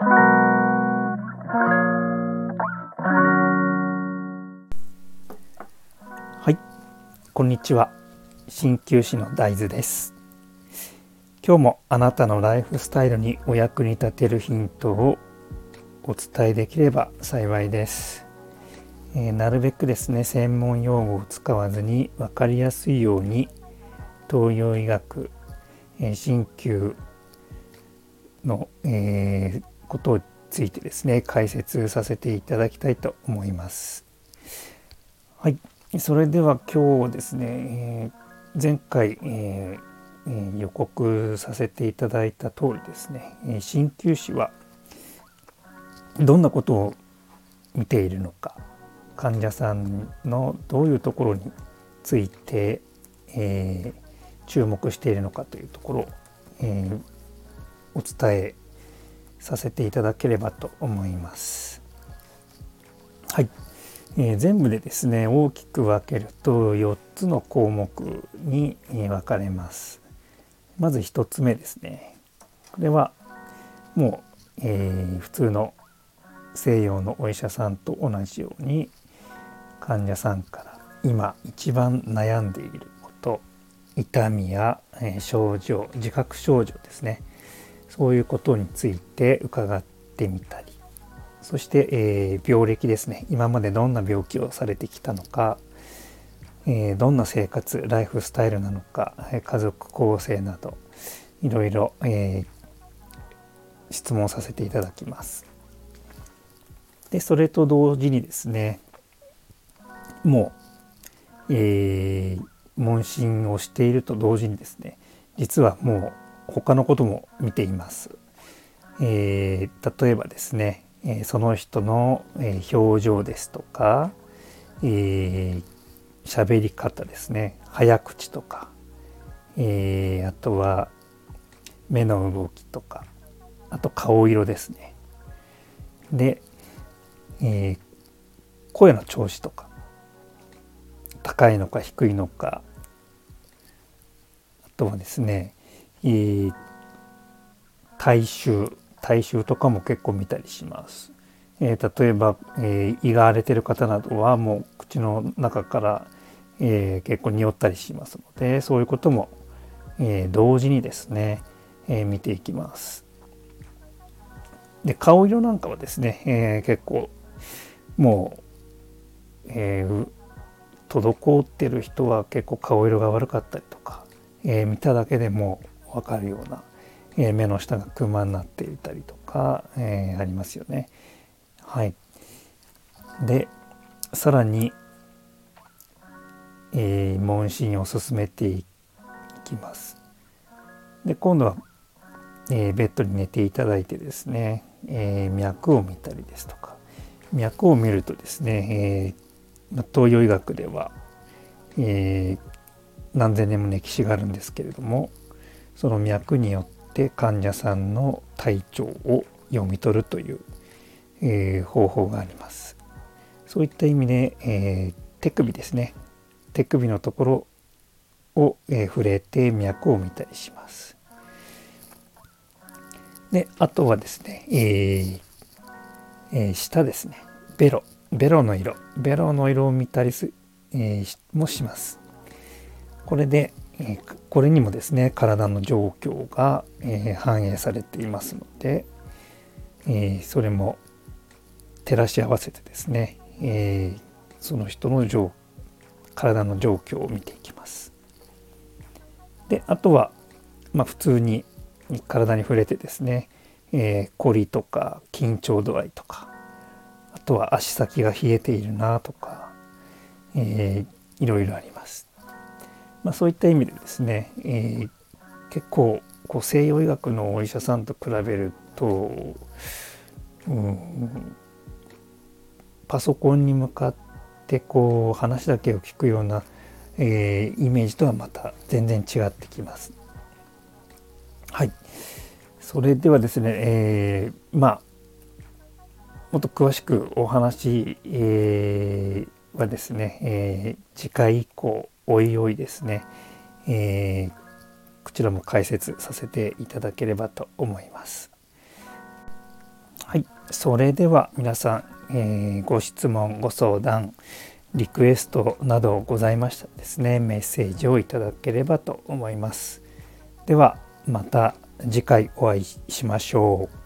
はい。こんにちは。鍼灸師の大豆です。今日もあなたのライフスタイルにお役に立てるヒントをお伝えできれば幸いです、えー、なるべくですね専門用語を使わずに分かりやすいように東洋医学え鍼灸の、えー、ことについてですね解説させていただきたいと思います。はい、それでは今日ですね、えー、前回、えー、予告させていただいた通りですね鍼灸師はどんなことを見ているのか患者さんのどういうところについて、えー、注目しているのかというところを、えー、お伝えさせていただければと思います。はい、えー、全部でですね大きく分けると4つの項目に分かれます。まず1つ目ですね。これはもう、えー、普通の西洋のお医者さんと同じように患者さんから今一番悩んでいること痛みや、え症状自覚症状ですねそういうことについて伺ってみたり。そして、えー、病歴ですね。今までどんな病気をされてきたのか、えー、どんな生活ライフスタイルなのか。家族構成など。いろいろ、えー、質問させていただきます。でそれと同時にですね。もう、えー、問診をしていると同時にですね。実はもう他のことも見ています。えー、例えばですね、え、その人の、え、表情ですとか喋、えー、り方ですね早口とか、えー、あとは目の動きとかあと顔色ですねで、えー、声の調子とか高いのか低いのかあとはですね、えー、体臭体臭とかも結構見たりします。えー、例えば、えー、胃が荒れてる方などはもう口の中から、えー、結構匂ったりしますのでそういうことも、えー、同時にですね、えー、見ていきます。で顔色なんかはですね、えー、結構もう、えー、滞ってる人は結構顔色が悪かったりとかえー、見ただけでもう分かるような、え、目の下がクマになっていたりとか、え、ありますよね。はい、でさらに、えー、問診を進めていきます。で今度は、えー、ベッドに寝ていただいてですね、えー、脈を見たりですとか脈を見るとですね、えー、東洋医学では、えー、何千年も歴史があるんですけれどもその脈によって患者さんの体調を読み取るという、えー、方法があります。そういった意味で、えー、手首ですね手首のところを、えー、触れて脈を見たりします。であとはですね、えーえー、下ですねベロベロの色ベロの色を見たりす、えー、もします。これで、えこれにもですね体の状況が、え反映されていますので、えそれも照らし合わせてですね、えその人の状体の状況を見ていきます。であとは、まあ、普通に体に触れてですね、えー、凝りとか緊張度合いとかあとは足先が冷えているなとか、えー、いろいろあります。まあ、そういった意味でですね、えー、結構こう西洋医学のお医者さんと比べると、うん、パソコンに向かってこう話だけを聞くような、えー、イメージとはまた全然違ってきます。はい。それではですね、えー、まあもっと詳しくお話、えー、はですね、えー、次回以降おいおいですね、えー、こちらも解説させていただければと思います。はい。それでは皆さん、えー、ご質問ご相談リクエストなどございましたらですねメッセージをいただければと思います。ではまた次回お会いしましょう。